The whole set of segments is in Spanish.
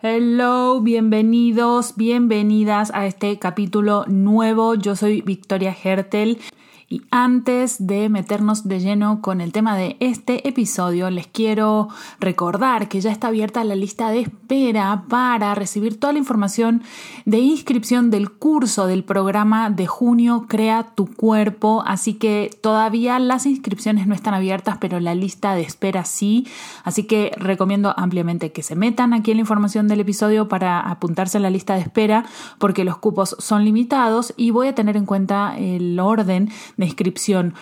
Hello, bienvenidos, bienvenidas a este capítulo nuevo. Yo soy Victoria Hertel y antes de meternos de lleno con el tema de este episodio, les quiero recordar que ya está abierta la lista de espera para recibir toda la información de inscripción del curso del programa de junio Crea tu cuerpo. Así que todavía las inscripciones no están abiertas, pero la lista de espera sí. Así que recomiendo ampliamente que se metan aquí en la información del episodio para apuntarse a la lista de espera, porque los cupos son limitados y voy a tener en cuenta el orden de inscripción.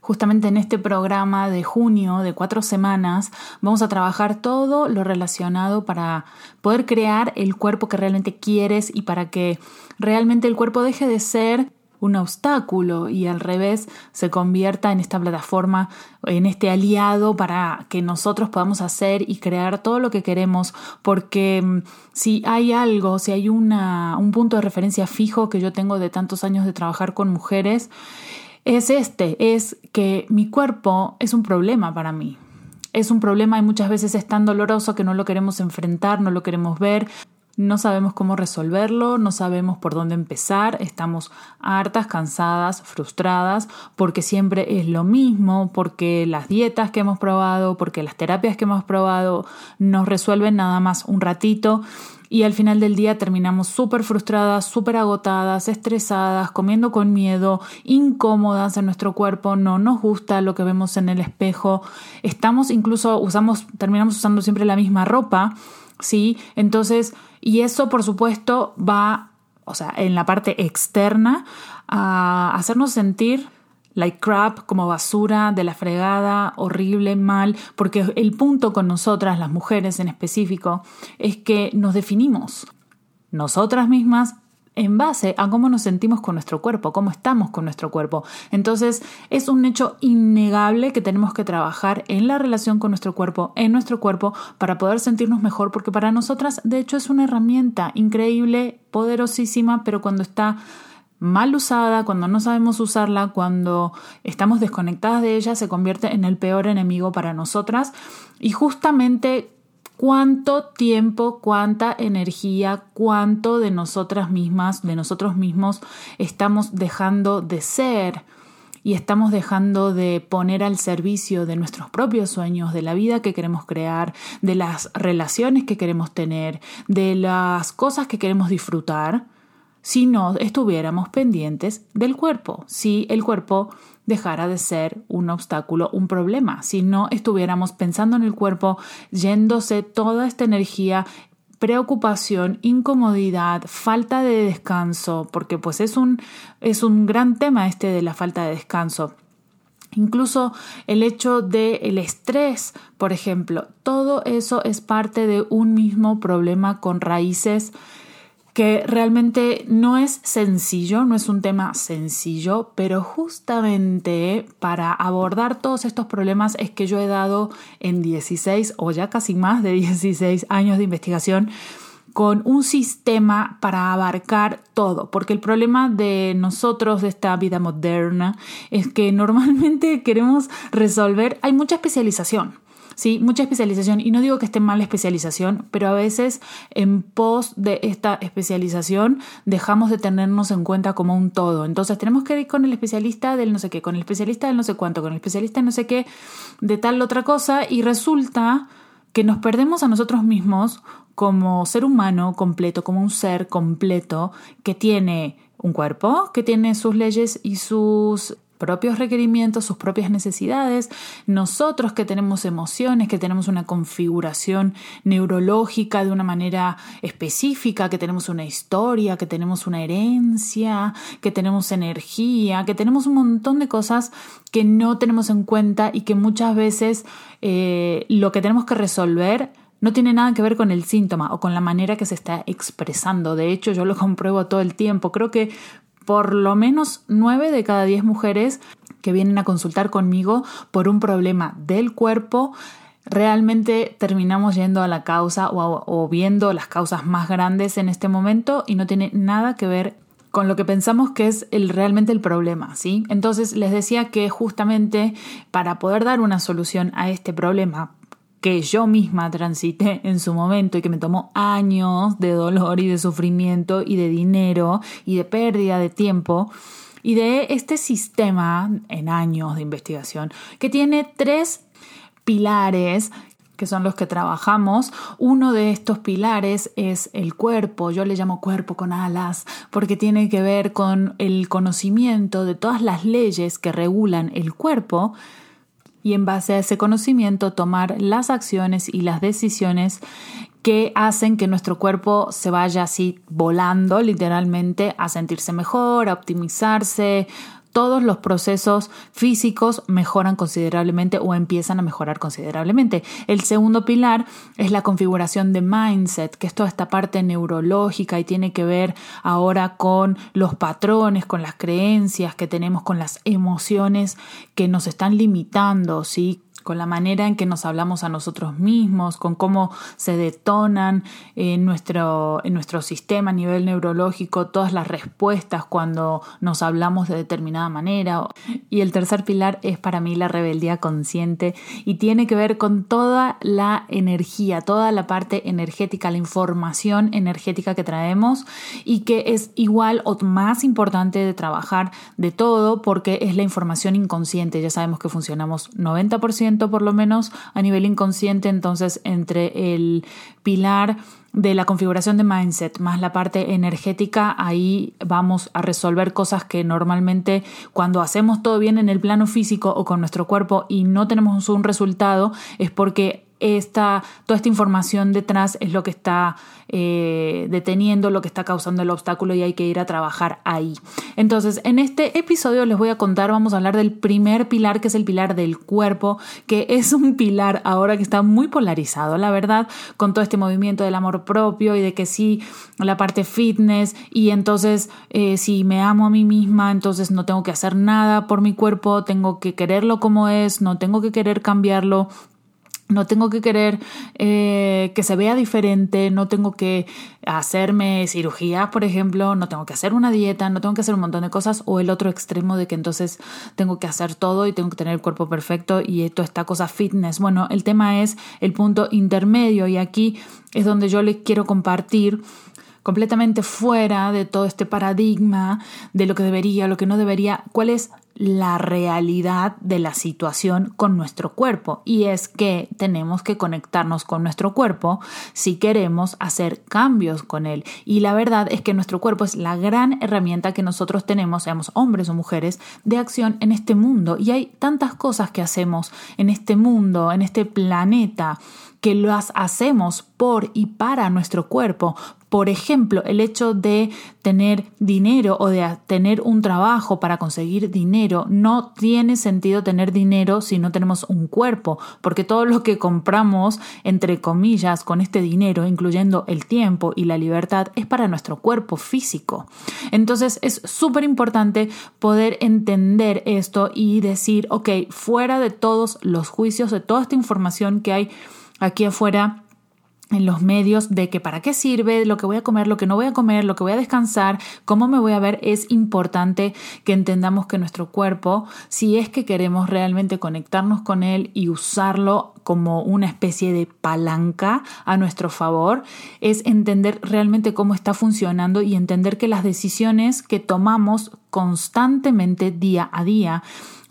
Justamente en este programa de junio de cuatro semanas vamos a trabajar todo lo relacionado para poder crear el cuerpo que realmente quieres y para que realmente el cuerpo deje de ser un obstáculo y al revés se convierta en esta plataforma, en este aliado para que nosotros podamos hacer y crear todo lo que queremos, porque mm, si hay algo, si hay una, un punto de referencia fijo que yo tengo de tantos años de trabajar con mujeres, es este, es que mi cuerpo es un problema para mí. Es un problema y muchas veces es tan doloroso que no lo queremos enfrentar, no lo queremos ver, no sabemos cómo resolverlo, no sabemos por dónde empezar, estamos hartas, cansadas, frustradas, porque siempre es lo mismo, porque las dietas que hemos probado, porque las terapias que hemos probado nos resuelven nada más un ratito y al final del día terminamos súper frustradas, súper agotadas, estresadas, comiendo con miedo, incómodas en nuestro cuerpo, no nos gusta lo que vemos en el espejo, estamos incluso usamos, terminamos usando siempre la misma ropa, ¿sí? Entonces, y eso por supuesto va, o sea, en la parte externa, a hacernos sentir like crap, como basura, de la fregada, horrible, mal, porque el punto con nosotras, las mujeres en específico, es que nos definimos nosotras mismas en base a cómo nos sentimos con nuestro cuerpo, cómo estamos con nuestro cuerpo. Entonces es un hecho innegable que tenemos que trabajar en la relación con nuestro cuerpo, en nuestro cuerpo, para poder sentirnos mejor, porque para nosotras de hecho es una herramienta increíble, poderosísima, pero cuando está mal usada, cuando no sabemos usarla, cuando estamos desconectadas de ella, se convierte en el peor enemigo para nosotras. Y justamente cuánto tiempo, cuánta energía, cuánto de nosotras mismas, de nosotros mismos estamos dejando de ser y estamos dejando de poner al servicio de nuestros propios sueños, de la vida que queremos crear, de las relaciones que queremos tener, de las cosas que queremos disfrutar si no estuviéramos pendientes del cuerpo, si el cuerpo dejara de ser un obstáculo, un problema, si no estuviéramos pensando en el cuerpo, yéndose toda esta energía preocupación, incomodidad, falta de descanso, porque pues es un, es un gran tema este de la falta de descanso. Incluso el hecho del el estrés, por ejemplo, todo eso es parte de un mismo problema con raíces que realmente no es sencillo, no es un tema sencillo, pero justamente para abordar todos estos problemas es que yo he dado en 16 o ya casi más de 16 años de investigación con un sistema para abarcar todo, porque el problema de nosotros, de esta vida moderna, es que normalmente queremos resolver, hay mucha especialización. Sí, mucha especialización. Y no digo que esté mal la especialización, pero a veces en pos de esta especialización dejamos de tenernos en cuenta como un todo. Entonces tenemos que ir con el especialista del no sé qué, con el especialista del no sé cuánto, con el especialista del no sé qué, de tal otra cosa, y resulta que nos perdemos a nosotros mismos como ser humano completo, como un ser completo que tiene un cuerpo, que tiene sus leyes y sus propios requerimientos, sus propias necesidades, nosotros que tenemos emociones, que tenemos una configuración neurológica de una manera específica, que tenemos una historia, que tenemos una herencia, que tenemos energía, que tenemos un montón de cosas que no tenemos en cuenta y que muchas veces eh, lo que tenemos que resolver no tiene nada que ver con el síntoma o con la manera que se está expresando. De hecho, yo lo compruebo todo el tiempo. Creo que por lo menos 9 de cada 10 mujeres que vienen a consultar conmigo por un problema del cuerpo, realmente terminamos yendo a la causa o, viendo las causas más grandes en este momento y no tiene nada que ver con lo que pensamos que es el, realmente el problema, ¿sí? Entonces les decía que justamente para poder dar una solución a este problema que yo misma transité en su momento y que me tomó años de dolor y de sufrimiento y de dinero y de pérdida de tiempo, y de este sistema en años de investigación que tiene tres pilares que son los que trabajamos. Uno de estos pilares es el cuerpo, yo le llamo cuerpo con alas, porque tiene que ver con el conocimiento de todas las leyes que regulan el cuerpo y en base a ese conocimiento tomar las acciones y las decisiones que hacen que nuestro cuerpo se vaya así volando literalmente a sentirse mejor, a optimizarse, todos los procesos físicos mejoran considerablemente o empiezan a mejorar considerablemente. El segundo pilar es la configuración de mindset, que es toda esta parte neurológica y tiene que ver ahora con los patrones, con las creencias que tenemos, con las emociones que nos están limitando, ¿sí? Con la manera en que nos hablamos a nosotros mismos, con cómo se detonan en nuestro, nuestro sistema a nivel neurológico todas las respuestas cuando nos hablamos de determinada manera. Y el tercer pilar es para mí la rebeldía consciente y tiene que ver con toda la energía, toda la parte energética, la información energética que traemos y que es igual o más importante de trabajar de todo porque es la información inconsciente. Ya sabemos que funcionamos 90% por lo menos a nivel inconsciente, entonces entre el pilar de la configuración de mindset más la parte energética, ahí vamos a resolver cosas que normalmente cuando hacemos todo bien en el plano físico o con nuestro cuerpo y no tenemos un resultado es porque esta, toda esta información detrás es lo que está eh, deteniendo, lo que está causando el obstáculo y hay que ir a trabajar ahí. Entonces, en este episodio les voy a contar, vamos a hablar del primer pilar, que es el pilar del cuerpo, que es un pilar ahora que está muy polarizado, la verdad, con todo este movimiento del amor propio y de que sí, la parte fitness y entonces eh, si me amo a mí misma, entonces no tengo que hacer nada por mi cuerpo, tengo que quererlo como es, no tengo que querer cambiarlo, no tengo que querer eh, que se vea diferente, no tengo que hacerme cirugía, por ejemplo, no tengo que hacer una dieta, no tengo que hacer un montón de cosas, o el otro extremo de que entonces tengo que hacer todo y tengo que tener el cuerpo perfecto y toda esta cosa fitness. Bueno, el tema es el punto intermedio y aquí es donde yo les quiero compartir completamente fuera de todo este paradigma de lo que debería, lo que no debería, cuál es la realidad de la situación con nuestro cuerpo y es que tenemos que conectarnos con nuestro cuerpo si queremos hacer cambios con él y la verdad es que nuestro cuerpo es la gran herramienta que nosotros tenemos, seamos hombres o mujeres, de acción en este mundo y hay tantas cosas que hacemos en este mundo, en este planeta que las hacemos por y para nuestro cuerpo. Por ejemplo, el hecho de tener dinero o de tener un trabajo para conseguir dinero. No tiene sentido tener dinero si no tenemos un cuerpo, porque todo lo que compramos, entre comillas, con este dinero, incluyendo el tiempo y la libertad, es para nuestro cuerpo físico. Entonces es súper importante poder entender esto y decir, ok, fuera de todos los juicios, de toda esta información que hay aquí afuera en los medios de que para qué sirve, lo que voy a comer, lo que no voy a comer, lo que voy a descansar, cómo me voy a ver, es importante que entendamos que nuestro cuerpo, si es que queremos realmente conectarnos con él y usarlo como una especie de palanca a nuestro favor, es entender realmente cómo está funcionando y entender que las decisiones que tomamos constantemente día a día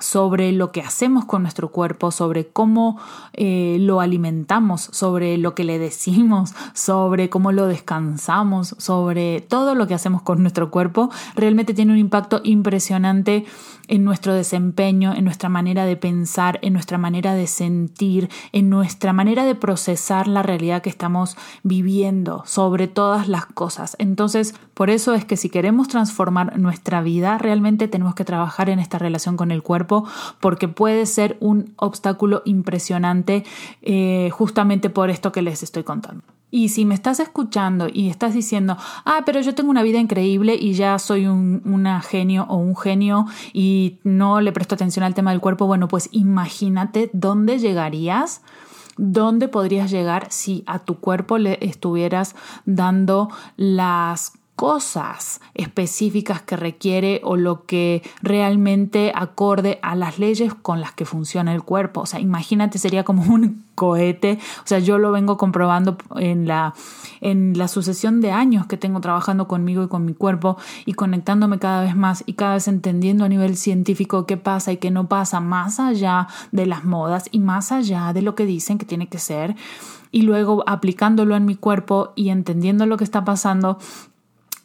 sobre lo que hacemos con nuestro cuerpo, sobre cómo eh, lo alimentamos, sobre lo que le decimos, sobre cómo lo descansamos, sobre todo lo que hacemos con nuestro cuerpo, realmente tiene un impacto impresionante en nuestro desempeño, en nuestra manera de pensar, en nuestra manera de sentir, en nuestra manera de procesar la realidad que estamos viviendo sobre todas las cosas. Entonces, por eso es que si queremos transformar nuestra vida, realmente tenemos que trabajar en esta relación con el cuerpo porque puede ser un obstáculo impresionante eh, justamente por esto que les estoy contando. Y si me estás escuchando y estás diciendo, ah, pero yo tengo una vida increíble y ya soy un una genio o un genio y no le presto atención al tema del cuerpo, bueno, pues imagínate dónde llegarías dónde podrías llegar si a tu cuerpo le estuvieras dando las cosas específicas que requiere o lo que realmente acorde a las leyes con las que funciona el cuerpo. O sea, imagínate, sería como un cohete. O sea, yo lo vengo comprobando en la, en la sucesión de años que tengo trabajando conmigo y con mi cuerpo y conectándome cada vez más y cada vez entendiendo a nivel científico qué pasa y qué no pasa más allá de las modas y más allá de lo que dicen que tiene que ser y luego aplicándolo en mi cuerpo y entendiendo lo que está pasando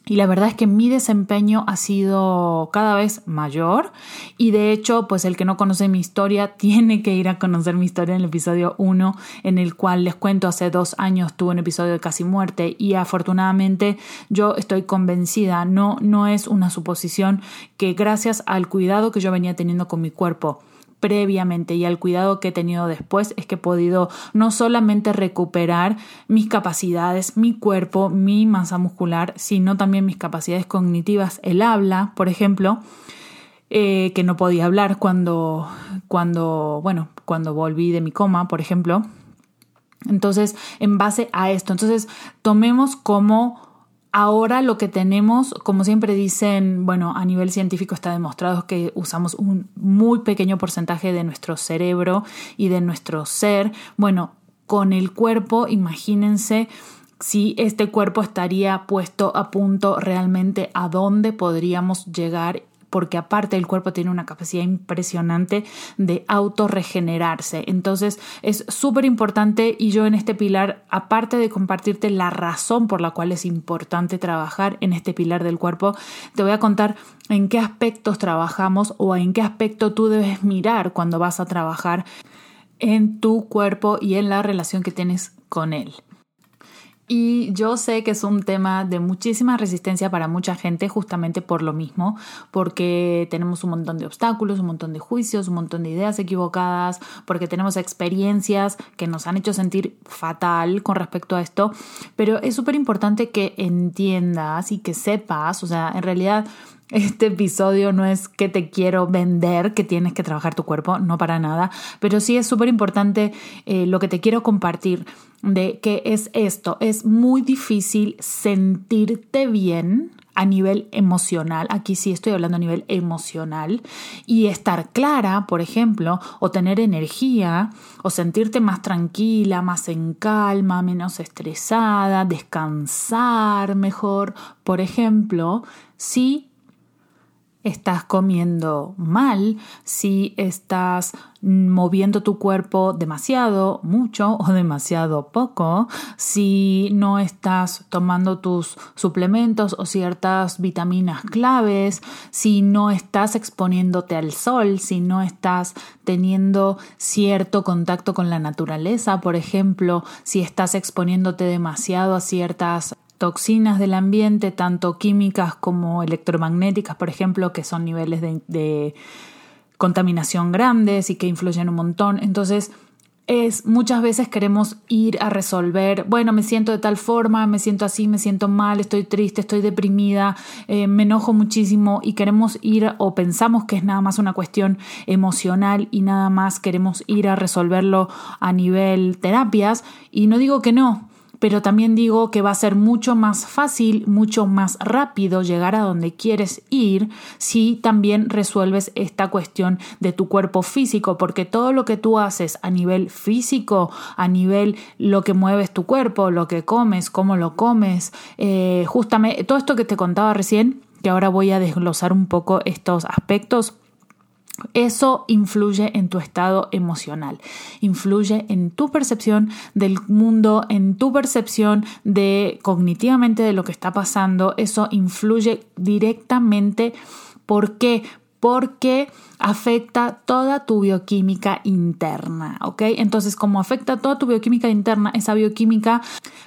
y la verdad es que mi desempeño ha sido cada vez mayor. Y de hecho pues el que no conoce mi historia tiene que ir a conocer mi historia en el episodio 1 en el cual les cuento hace dos años tuve un episodio de casi muerte y afortunadamente yo estoy convencida, no, no es una suposición que gracias al cuidado que yo venía teniendo con mi cuerpo previamente y al cuidado que he tenido después es que he podido no solamente recuperar mis capacidades, mi cuerpo, mi masa muscular, sino también mis capacidades cognitivas, el habla, por ejemplo, eh, que no podía hablar cuando, cuando, bueno, cuando volví de mi coma, por ejemplo. Entonces, en base a esto, entonces tomemos como Ahora lo que tenemos, como siempre dicen, bueno, a nivel científico está demostrado que usamos un muy pequeño porcentaje de nuestro cerebro y de nuestro ser. Bueno, con el cuerpo, imagínense si este cuerpo estaría puesto a punto realmente a dónde podríamos llegar porque aparte el cuerpo tiene una capacidad impresionante de autorregenerarse. Entonces es súper importante y yo en este pilar, aparte de compartirte la razón por la cual es importante trabajar en este pilar del cuerpo, te voy a contar en qué aspectos trabajamos o en qué aspecto tú debes mirar cuando vas a trabajar en tu cuerpo y en la relación que tienes con él. Y yo sé que es un tema de muchísima resistencia para mucha gente justamente por lo mismo, porque tenemos un montón de obstáculos, un montón de juicios, un montón de ideas equivocadas, porque tenemos experiencias que nos han hecho sentir fatal con respecto a esto, pero es súper importante que entiendas y que sepas, o sea, en realidad este episodio no es que te quiero vender, que tienes que trabajar tu cuerpo, no para nada, pero sí es súper importante eh, lo que te quiero compartir de que es esto, es muy difícil sentirte bien a nivel emocional, aquí sí estoy hablando a nivel emocional, y estar clara, por ejemplo, o tener energía, o sentirte más tranquila, más en calma, menos estresada, descansar mejor, por ejemplo, si estás comiendo mal, si estás moviendo tu cuerpo demasiado, mucho o demasiado poco, si no estás tomando tus suplementos o ciertas vitaminas claves, si no estás exponiéndote al sol, si no estás teniendo cierto contacto con la naturaleza, por ejemplo, si estás exponiéndote demasiado a ciertas toxinas del ambiente, tanto químicas como electromagnéticas, por ejemplo, que son niveles de, contaminación grandes y que influyen un montón. Entonces, es muchas veces queremos ir a resolver, bueno, me siento de tal forma, me siento así, me siento mal, estoy triste, estoy deprimida, eh, me enojo muchísimo y queremos ir o pensamos que es nada más una cuestión emocional y nada más queremos ir a resolverlo a nivel terapias y no digo que no, pero también digo que va a ser mucho más fácil, mucho más rápido llegar a donde quieres ir si también resuelves esta cuestión de tu cuerpo físico, porque todo lo que tú haces a nivel físico, a nivel lo que mueves tu cuerpo, lo que comes, cómo lo comes, eh, justamente todo esto que te contaba recién, que ahora voy a desglosar un poco estos aspectos, eso influye en tu estado emocional, influye en tu percepción del mundo, en tu percepción de cognitivamente de lo que está pasando, eso influye directamente. ¿Por qué? porque afecta toda tu bioquímica interna, ¿ok? Entonces, como afecta toda tu bioquímica interna, esa bioquímica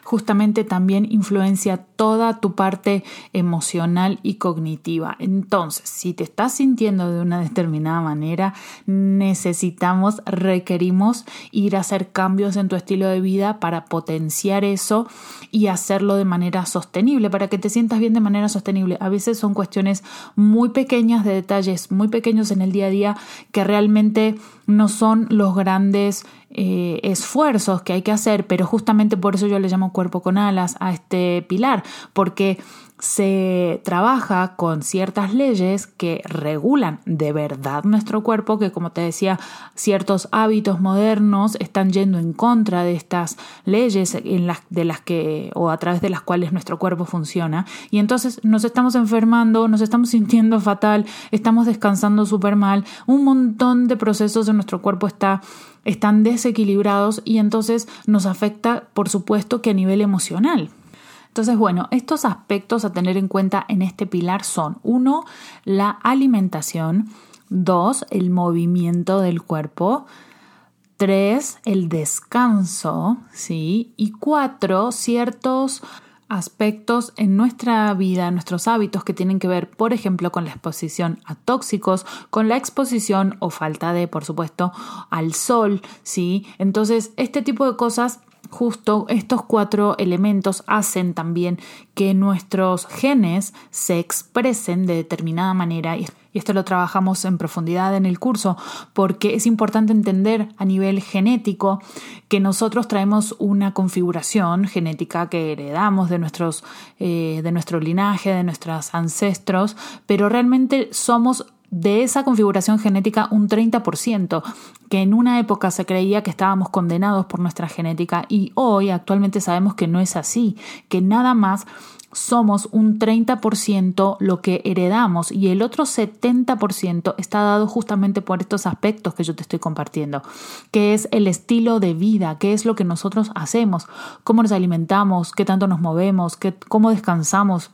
justamente también influencia toda tu parte emocional y cognitiva. Entonces, si te estás sintiendo de una determinada manera, necesitamos, requerimos ir a hacer cambios en tu estilo de vida para potenciar eso y hacerlo de manera sostenible, para que te sientas bien de manera sostenible. A veces son cuestiones muy pequeñas de detalles, muy pequeños en el día a día que realmente no son los grandes eh, esfuerzos que hay que hacer, pero justamente por eso yo le llamo cuerpo con alas a este pilar, porque se trabaja con ciertas leyes que regulan de verdad nuestro cuerpo, que como te decía, ciertos hábitos modernos están yendo en contra de estas leyes en las, de las que o a través de las cuales nuestro cuerpo funciona. Y entonces nos estamos enfermando, nos estamos sintiendo fatal, estamos descansando súper mal, un montón de procesos en nuestro cuerpo está están desequilibrados y entonces nos afecta, por supuesto, que a nivel emocional. Entonces, bueno, estos aspectos a tener en cuenta en este pilar son, uno, la alimentación, dos, el movimiento del cuerpo, tres, el descanso, ¿sí? Y cuatro, ciertos aspectos en nuestra vida, nuestros hábitos que tienen que ver, por ejemplo, con la exposición a tóxicos, con la exposición o falta de, por supuesto, al sol, ¿sí? Entonces, este tipo de cosas Justo estos cuatro elementos hacen también que nuestros genes se expresen de determinada manera y esto lo trabajamos en profundidad en el curso porque es importante entender a nivel genético que nosotros traemos una configuración genética que heredamos de, nuestros, eh, de nuestro linaje, de nuestros ancestros, pero realmente somos de esa configuración genética un 30%, que en una época se creía que estábamos condenados por nuestra genética y hoy actualmente sabemos que no es así, que nada más somos un 30% lo que heredamos y el otro 70% está dado justamente por estos aspectos que yo te estoy compartiendo, que es el estilo de vida, qué es lo que nosotros hacemos, cómo nos alimentamos, qué tanto nos movemos, qué, cómo descansamos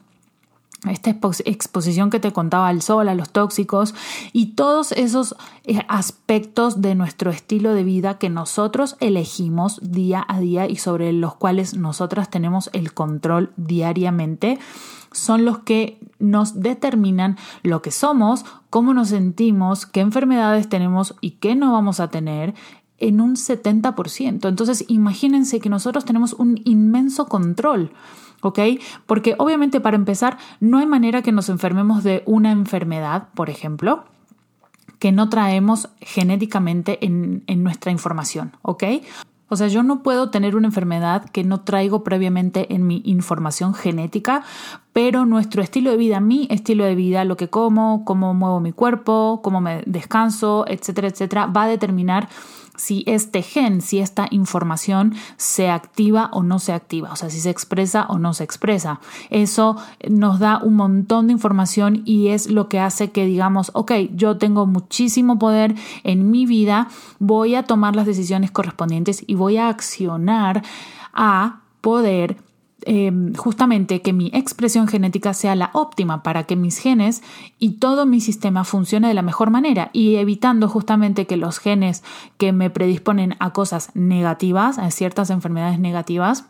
esta exposición que te contaba al sol, a los tóxicos y todos esos eh, aspectos de nuestro estilo de vida que nosotros elegimos día a día y sobre los cuales nosotras tenemos el control diariamente son los que nos determinan lo que somos, cómo nos sentimos, qué enfermedades tenemos y qué no vamos a tener en un 70%. Entonces imagínense que nosotros tenemos un inmenso control. ¿Ok? Porque obviamente para empezar, no hay manera que nos enfermemos de una enfermedad, por ejemplo, que no traemos genéticamente en, en nuestra información, ¿ok? O sea, yo no puedo tener una enfermedad que no traigo previamente en mi información genética, pero nuestro estilo de vida, mi estilo de vida, lo que como, cómo muevo mi cuerpo, cómo me descanso, etcétera, etcétera, va a determinar si este gen, si esta información se activa o no se activa, o sea, si se expresa o no se expresa. Eso nos da un montón de información y es lo que hace que digamos, ok, yo tengo muchísimo poder en mi vida, voy a tomar las decisiones correspondientes y voy a accionar a poder Em, justamente que mi expresión genética sea la óptima para que mis genes y todo mi sistema funcione de la mejor manera y evitando justamente que los genes que me predisponen a cosas negativas, a ciertas enfermedades negativas,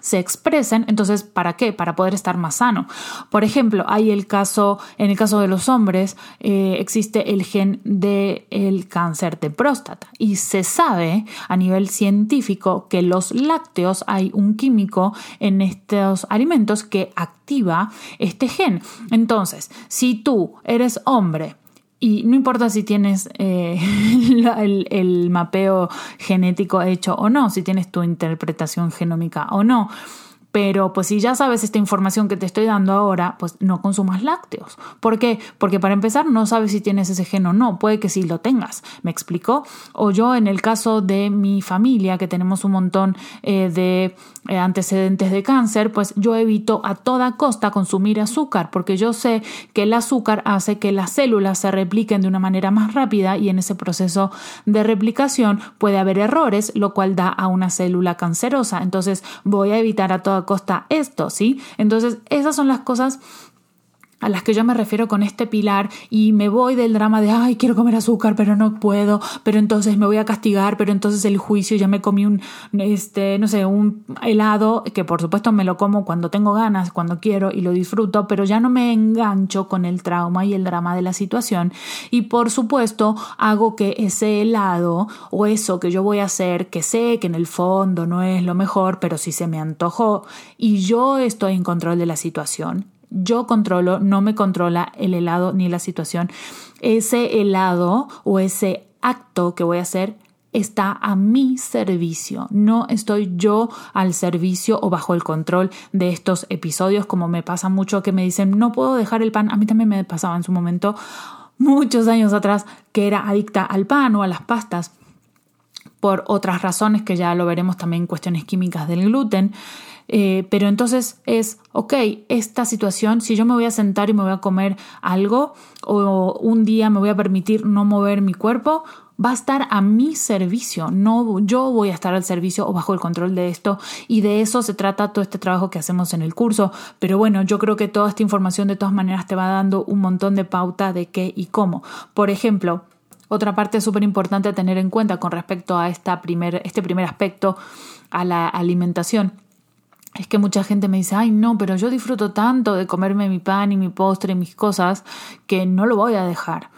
se expresen, entonces, ¿para qué? Para poder estar más sano. Por ejemplo, hay el caso, en el caso de los hombres, eh, existe el gen del cáncer de próstata y se sabe a nivel científico que los lácteos hay un químico en estos alimentos que activa este gen. Entonces, si tú eres hombre, y no importa si tienes eh, el, mapeo genético hecho o no, si tienes tu interpretación genómica o no. Pero pues si ya sabes esta información que te estoy dando ahora, pues no consumas lácteos. ¿Por qué? Porque para empezar no sabes si tienes ese gen o no, puede que sí lo tengas, ¿me explico? O yo en el caso de mi familia, que tenemos un montón eh, de eh, antecedentes de cáncer, pues yo evito a toda costa consumir azúcar, porque yo sé que el azúcar hace que las células se repliquen de una manera más rápida y en ese proceso de replicación puede haber errores, lo cual da a una célula cancerosa. Entonces voy a evitar a toda costa esto, ¿sí? Entonces, esas son las cosas a las que yo me refiero con este pilar y me voy del drama de, ay, quiero comer azúcar, pero no puedo, pero entonces me voy a castigar, pero entonces el juicio ya me comí un, este, no sé, un helado, que por supuesto me lo como cuando tengo ganas, cuando quiero y lo disfruto, pero ya no me engancho con el trauma y el drama de la situación. Y por supuesto hago que ese helado o eso que yo voy a hacer, que sé que en el fondo no es lo mejor, pero si se me antojó y yo estoy en control de la situación, yo controlo, no me controla el helado ni la situación. Ese helado o ese acto que voy a hacer está a mi servicio, no estoy yo al servicio o bajo el control de estos episodios como me pasa mucho que me dicen no puedo dejar el pan, a mí también me pasaba en su momento muchos años atrás que era adicta al pan o a las pastas por otras razones que ya lo veremos también cuestiones químicas del gluten eh, pero entonces es, ok, esta situación, si yo me voy a sentar y me voy a comer algo o un día me voy a permitir no mover mi cuerpo, va a estar a mi servicio, no yo voy a estar al servicio o bajo el control de esto. Y de eso se trata todo este trabajo que hacemos en el curso, pero bueno, yo creo que toda esta información de todas maneras te va dando un montón de pauta de qué y cómo. Por ejemplo, otra parte súper importante a tener en cuenta con respecto a esta primer, este primer aspecto a la alimentación es que mucha gente me dice, ay no, pero yo disfruto tanto de comerme mi pan y mi postre y mis cosas que no lo voy a dejar.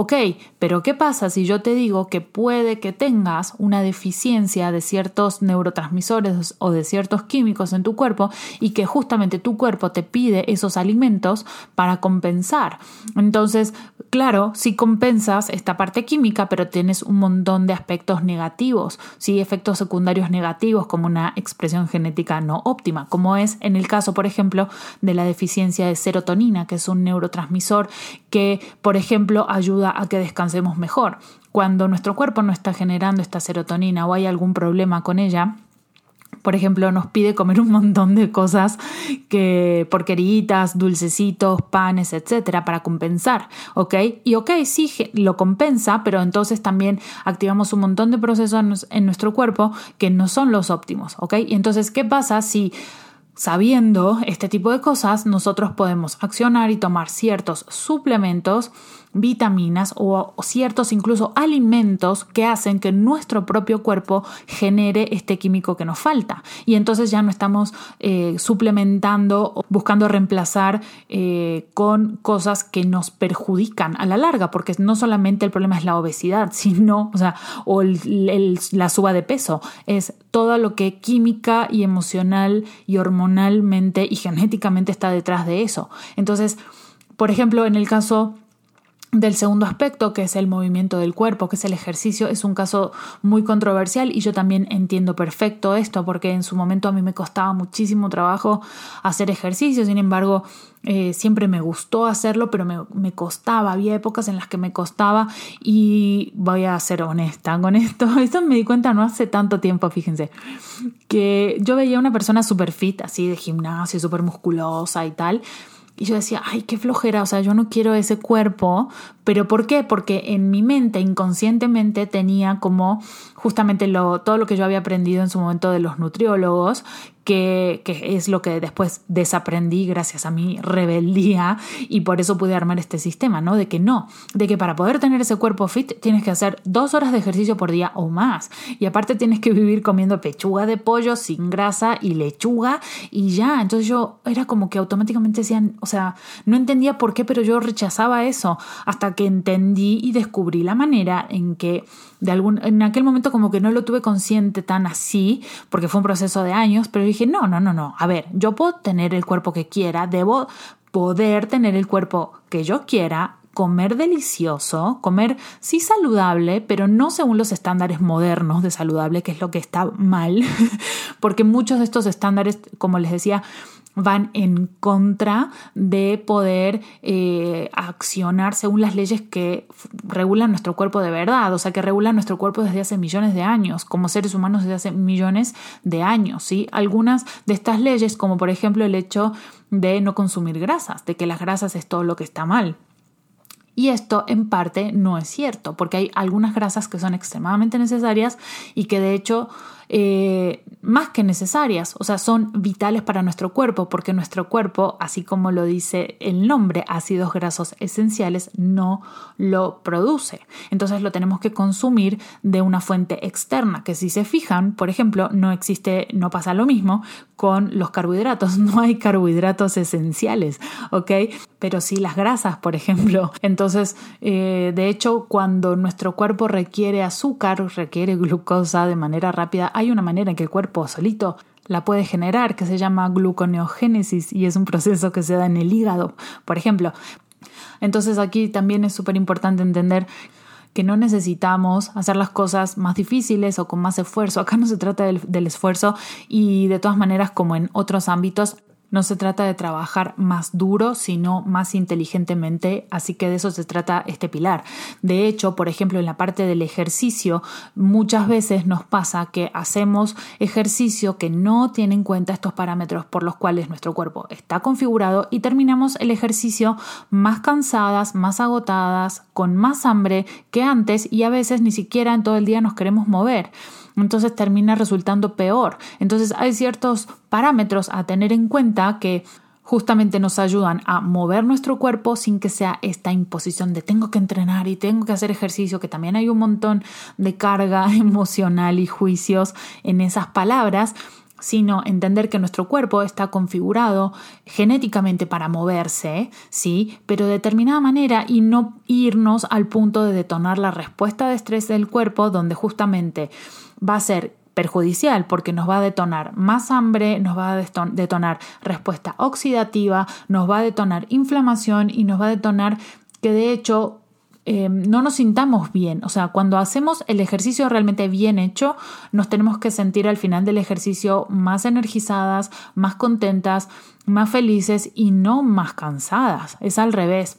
Ok, pero ¿qué pasa si yo te digo que puede que tengas una deficiencia de ciertos neurotransmisores o de ciertos químicos en tu cuerpo y que justamente tu cuerpo te pide esos alimentos para compensar? Entonces, claro, si compensas esta parte química, pero tienes un montón de aspectos negativos, ¿sí? efectos secundarios negativos como una expresión genética no óptima, como es en el caso, por ejemplo, de la deficiencia de serotonina, que es un neurotransmisor que, por ejemplo, ayuda a que descansemos mejor. Cuando nuestro cuerpo no está generando esta serotonina o hay algún problema con ella, por ejemplo, nos pide comer un montón de cosas que porqueritas, dulcecitos, panes, etcétera, para compensar, ¿ok? Y ok, sí lo compensa, pero entonces también activamos un montón de procesos en nuestro cuerpo que no son los óptimos, ¿ok? Y entonces, ¿qué pasa si sabiendo este tipo de cosas, nosotros podemos accionar y tomar ciertos suplementos vitaminas o, ciertos incluso alimentos que hacen que nuestro propio cuerpo genere este químico que nos falta. Y entonces ya no estamos eh, suplementando o buscando reemplazar eh, con cosas que nos perjudican a la larga, porque no solamente el problema es la obesidad, sino, o sea, o la suba de peso, es todo lo que química y emocional y y genéticamente está detrás de eso. Entonces, por ejemplo, en el caso del segundo aspecto, que es el movimiento del cuerpo, que es el ejercicio, es un caso muy controversial y yo también entiendo perfecto esto porque en su momento a mí me costaba muchísimo trabajo hacer ejercicio, sin embargo eh, siempre me gustó hacerlo, pero me, me, costaba, había épocas en las que me costaba y voy a ser honesta con esto, esto me di cuenta no hace tanto tiempo, fíjense, que yo veía una persona súper fit, así de gimnasio, súper musculosa y tal, y yo decía, ay, qué flojera, o sea, yo no quiero ese cuerpo, pero ¿por qué? Porque en mi mente inconscientemente tenía como justamente lo, todo lo que yo había aprendido en su momento de los nutriólogos, que, es lo que después desaprendí gracias a mi rebeldía y por eso pude armar este sistema, ¿no? De que no, de que para poder tener ese cuerpo fit tienes que hacer dos horas de ejercicio por día o más y aparte tienes que vivir comiendo pechuga de pollo sin grasa y lechuga y ya, entonces yo era como que automáticamente decían, o sea, no entendía por qué, pero yo rechazaba eso hasta que entendí y descubrí la manera en que de algún, en aquel momento como que no lo tuve consciente tan así, porque fue un proceso de años, pero dije, no, no, no, no, a ver, yo puedo tener el cuerpo que quiera, debo poder tener el cuerpo que yo quiera, comer delicioso, comer sí saludable, pero no según los estándares modernos de saludable, que es lo que está mal, porque muchos de estos estándares, como les decía, van en contra de poder eh, accionar según las leyes que regulan nuestro cuerpo de verdad, o sea, que regulan nuestro cuerpo desde hace millones de años, como seres humanos desde hace millones de años, ¿sí? Algunas de estas leyes, como por ejemplo el hecho de no consumir grasas, de que las grasas es todo lo que está mal. Y esto en parte no es cierto, porque hay algunas grasas que son extremadamente necesarias y que de hecho eh, más que necesarias, o sea, son vitales para nuestro cuerpo, porque nuestro cuerpo, así como lo dice el nombre, ácidos grasos esenciales, no lo produce. Entonces lo tenemos que consumir de una fuente externa, que si se fijan, por ejemplo, no existe, no pasa lo mismo con los carbohidratos, no hay carbohidratos esenciales, ¿ok? Pero sí las grasas, por ejemplo. Entonces, eh, de hecho, cuando nuestro cuerpo requiere azúcar, requiere glucosa de manera rápida, hay una manera en que el cuerpo solito la puede generar que se llama gluconeogénesis y es un proceso que se da en el hígado, por ejemplo. Entonces aquí también es súper importante entender que no necesitamos hacer las cosas más difíciles o con más esfuerzo. Acá no se trata del, del, esfuerzo y de todas maneras, como en otros ámbitos, no se trata de trabajar más duro, sino más inteligentemente, así que de eso se trata este pilar. De hecho, por ejemplo, en la parte del ejercicio, muchas veces nos pasa que hacemos ejercicio que no tiene en cuenta estos parámetros por los cuales nuestro cuerpo está configurado y terminamos el ejercicio más cansadas, más agotadas, con más hambre que antes y a veces ni siquiera en todo el día nos queremos mover entonces termina resultando peor. Entonces hay ciertos parámetros a tener en cuenta que justamente nos ayudan a mover nuestro cuerpo sin que sea esta imposición de tengo que entrenar y tengo que hacer ejercicio, que también hay un montón de carga emocional y juicios en esas palabras sino entender que nuestro cuerpo está configurado genéticamente para moverse, sí, pero de determinada manera y no irnos al punto de detonar la respuesta de estrés del cuerpo donde justamente va a ser perjudicial porque nos va a detonar más hambre, nos va a detonar respuesta oxidativa, nos va a detonar inflamación y nos va a detonar que de hecho Em, no nos sintamos bien. O sea, cuando hacemos el ejercicio realmente bien hecho, nos tenemos que sentir al final del ejercicio más energizadas, más contentas, más felices y no más cansadas. Es al revés.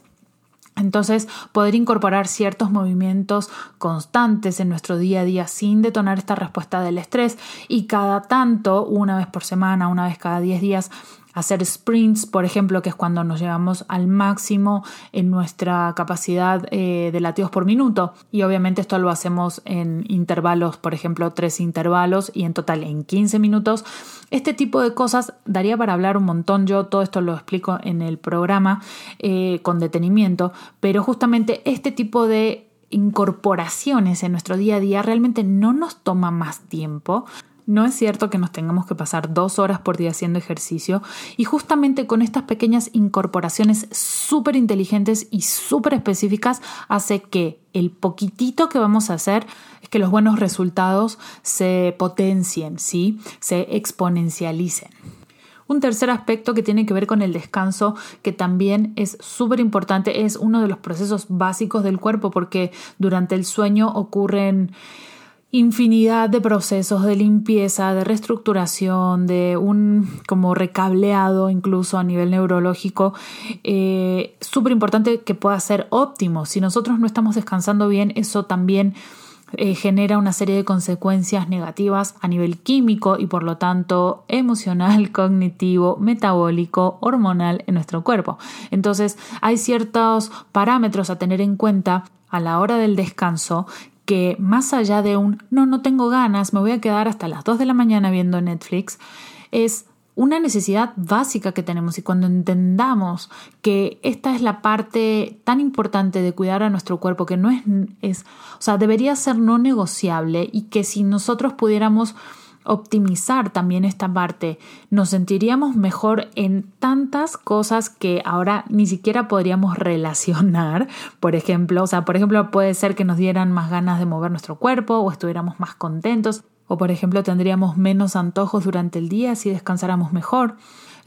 Entonces, poder incorporar ciertos movimientos constantes en nuestro día a día sin detonar esta respuesta del estrés y cada tanto, una vez por semana, una vez cada 10 días, hacer sprints, por ejemplo, que es cuando nos llevamos al máximo en nuestra capacidad eh, de latidos por minuto. Y obviamente esto lo hacemos en intervalos, por ejemplo, tres intervalos y en total en 15 minutos. Este tipo de cosas daría para hablar un montón. Yo todo esto lo explico en el programa eh, con detenimiento, pero justamente este tipo de incorporaciones en nuestro día a día realmente no nos toma más tiempo. No es cierto que nos tengamos que pasar dos horas por día haciendo ejercicio y justamente con estas pequeñas incorporaciones súper inteligentes y súper específicas hace que el poquitito que vamos a hacer es que los buenos resultados se potencien, ¿sí? se exponencialicen. Un tercer aspecto que tiene que ver con el descanso, que también es súper importante, es uno de los procesos básicos del cuerpo porque durante el sueño ocurren infinidad de procesos de limpieza, de reestructuración, de un como recableado incluso a nivel neurológico, eh, súper importante que pueda ser óptimo. Si nosotros no estamos descansando bien, eso también eh, genera una serie de consecuencias negativas a nivel químico y por lo tanto emocional, cognitivo, metabólico, hormonal en nuestro cuerpo. Entonces hay ciertos parámetros a tener en cuenta a la hora del descanso que más allá de un no, no tengo ganas, me voy a quedar hasta las 2 de la mañana viendo Netflix, es una necesidad básica que tenemos. Y cuando entendamos que esta es la parte tan importante de cuidar a nuestro cuerpo que no es, es o sea, debería ser no negociable y que si nosotros pudiéramos optimizar también esta parte, nos sentiríamos mejor en tantas cosas que ahora ni siquiera podríamos relacionar. Por ejemplo, o sea, por ejemplo, puede ser que nos dieran más ganas de mover nuestro cuerpo o estuviéramos más contentos. O por ejemplo, tendríamos menos antojos durante el día si descansáramos mejor.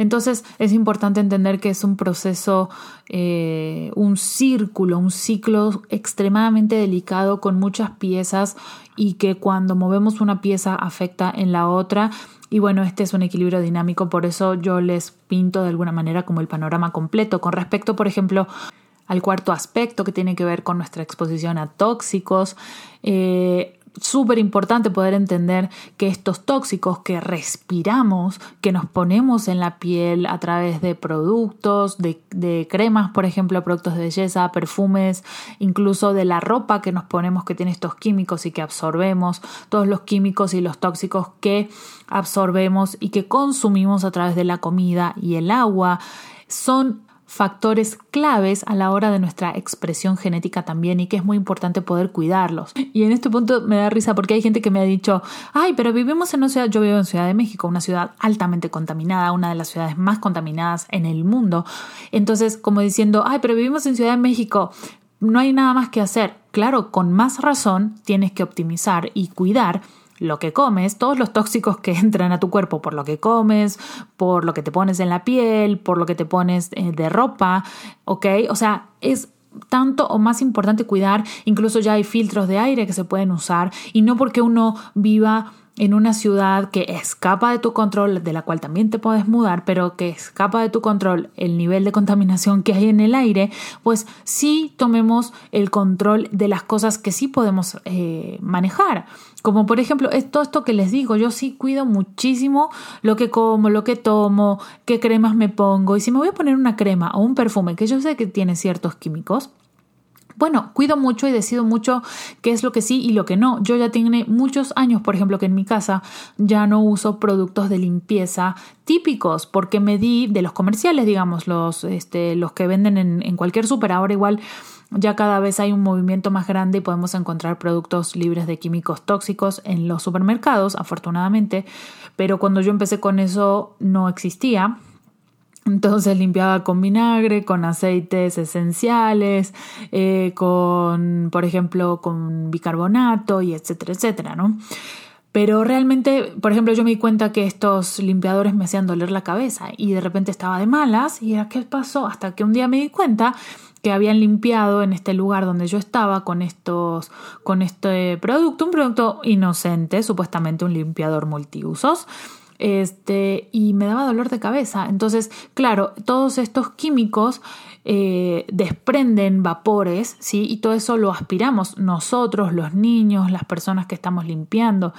Entonces es importante entender que es un proceso, eh, un círculo, un ciclo extremadamente delicado con muchas piezas y que cuando movemos una pieza afecta en la otra. Y bueno, este es un equilibrio dinámico, por eso yo les pinto de alguna manera como el panorama completo. Con respecto, por ejemplo, al cuarto aspecto que tiene que ver con nuestra exposición a tóxicos, eh, súper importante poder entender que estos tóxicos que respiramos, que nos ponemos en la piel a través de productos, de, cremas, por ejemplo, productos de belleza, perfumes, incluso de la ropa que nos ponemos que tiene estos químicos y que absorbemos, todos los químicos y los tóxicos que absorbemos y que consumimos a través de la comida y el agua, son factores claves a la hora de nuestra expresión genética también y que es muy importante poder cuidarlos. Y en este punto me da risa porque hay gente que me ha dicho, ay, pero vivimos en una ciudad, yo vivo en Ciudad de México, una ciudad altamente contaminada, una de las ciudades más contaminadas en el mundo. Entonces, como diciendo, ay, pero vivimos en Ciudad de México, no hay nada más que hacer. Claro, con más razón tienes que optimizar y cuidar lo que comes, todos los tóxicos que entran a tu cuerpo por lo que comes, por lo que te pones en la piel, por lo que te pones eh, de ropa, ¿ok? O sea, es tanto o más importante cuidar, incluso ya hay filtros de aire que se pueden usar y no porque uno viva en una ciudad que escapa de tu control, de la cual también te puedes mudar, pero que escapa de tu control el nivel de contaminación que hay en el aire, pues sí tomemos el control de las cosas que sí podemos eh, manejar. Como por ejemplo, todo esto que les digo, yo sí cuido muchísimo lo que como, lo que tomo, qué cremas me pongo. Y si me voy a poner una crema o un perfume que yo sé que tiene ciertos químicos, bueno, cuido mucho y decido mucho qué es lo que sí y lo que no. Yo ya tiene muchos años, por ejemplo, que en mi casa ya no uso productos de limpieza típicos porque me di de los comerciales, digamos, los, este, los que venden en, cualquier súper. Ahora igual ya cada vez hay un movimiento más grande y podemos encontrar productos libres de químicos tóxicos en los supermercados, afortunadamente, pero cuando yo empecé con eso no existía. Entonces limpiaba con vinagre, con aceites esenciales, eh, con, por ejemplo, con bicarbonato y etcétera, etcétera, ¿no? Pero realmente, por ejemplo, yo me di cuenta que estos limpiadores me hacían doler la cabeza y de repente estaba de malas y era ¿qué pasó? Hasta que un día me di cuenta que habían limpiado en este lugar donde yo estaba con estos con este producto, un producto inocente, supuestamente un limpiador multiusos este, y me daba dolor de cabeza. Entonces, claro, todos estos químicos eh, desprenden vapores, ¿sí? Y todo eso lo aspiramos nosotros, los niños, las personas que estamos limpiando.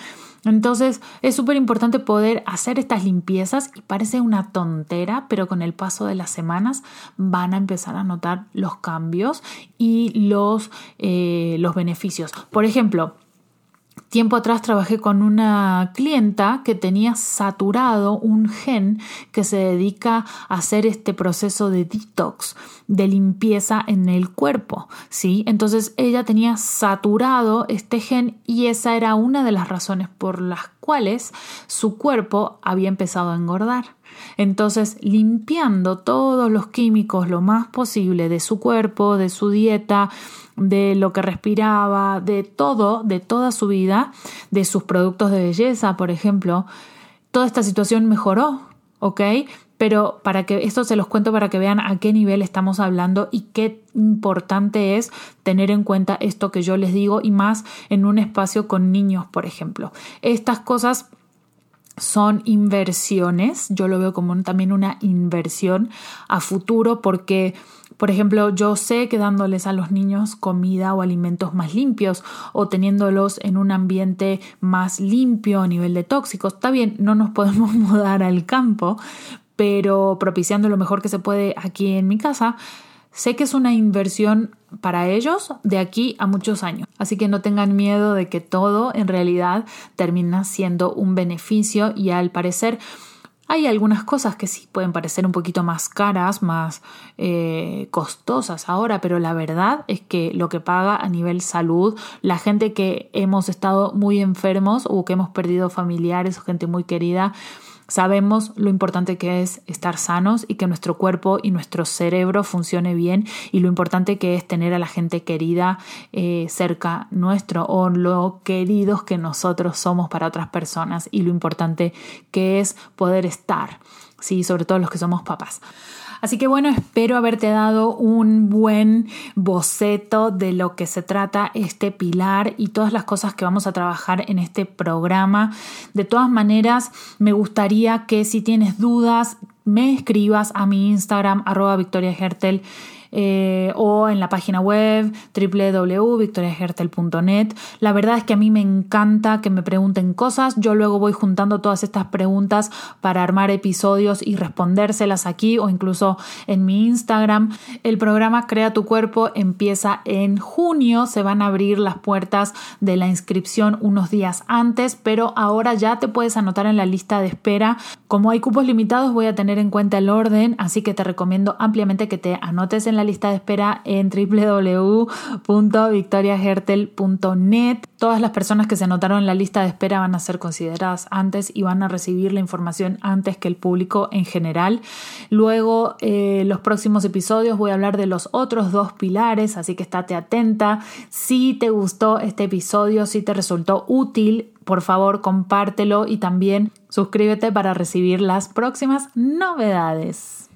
Entonces, es súper importante poder hacer estas limpiezas y parece una tontera, pero con el paso de las semanas van a empezar a notar los cambios y los, eh, los beneficios. Por ejemplo, Tiempo atrás trabajé con una clienta que tenía saturado un gen que se dedica a hacer este proceso de detox, de limpieza en el cuerpo, ¿sí? Entonces ella tenía saturado este gen y esa era una de las razones por las cuales su cuerpo había empezado a engordar. Entonces, limpiando todos los químicos lo más posible de su cuerpo, de su dieta, de lo que respiraba, de todo, de toda su vida, de sus productos de belleza, por ejemplo, toda esta situación mejoró, ¿ok? Pero para que esto se los cuento para que vean a qué nivel estamos hablando y qué importante es tener en cuenta esto que yo les digo y más en un espacio con niños, por ejemplo. Estas cosas son inversiones, yo lo veo como también una inversión a futuro porque por ejemplo, yo sé que dándoles a los niños comida o alimentos más limpios o teniéndolos en un ambiente más limpio a nivel de tóxicos, está bien, no nos podemos mudar al campo, pero propiciando lo mejor que se puede aquí en mi casa, sé que es una inversión para ellos de aquí a muchos años. Así que no tengan miedo de que todo en realidad termina siendo un beneficio y al parecer hay algunas cosas que sí pueden parecer un poquito más caras, más eh, costosas ahora, pero la verdad es que lo que paga a nivel salud, la gente que hemos estado muy enfermos o que hemos perdido familiares o gente muy querida, Sabemos lo importante que es estar sanos y que nuestro cuerpo y nuestro cerebro funcione bien y lo importante que es tener a la gente querida eh, cerca nuestro o lo queridos que nosotros somos para otras personas y lo importante que es poder estar, sí, sobre todo los que somos papás. Así que bueno, espero haberte dado un buen boceto de lo que se trata este pilar y todas las cosas que vamos a trabajar en este programa. De todas maneras, me gustaría que si tienes dudas, me escribas a mi Instagram, arroba Victoria eh, o en la página web www.victoriahertel.net. La verdad es que a mí me encanta que me pregunten cosas. Yo luego voy juntando todas estas preguntas para armar episodios y respondérselas aquí o incluso en mi Instagram. El programa Crea tu cuerpo empieza en junio. Se van a abrir las puertas de la inscripción unos días antes, pero ahora ya te puedes anotar en la lista de espera. Como hay cupos limitados, voy a tener en cuenta el orden, así que te recomiendo ampliamente que te anotes en lista de espera en www.victoriahertel.net. Todas las personas que se anotaron en la lista de espera van a ser consideradas antes y van a recibir la información antes que el público en general. Luego, eh, los próximos episodios voy a hablar de los otros dos pilares, así que estate atenta. Si te gustó este episodio, si te resultó útil, por favor compártelo y también suscríbete para recibir las próximas novedades.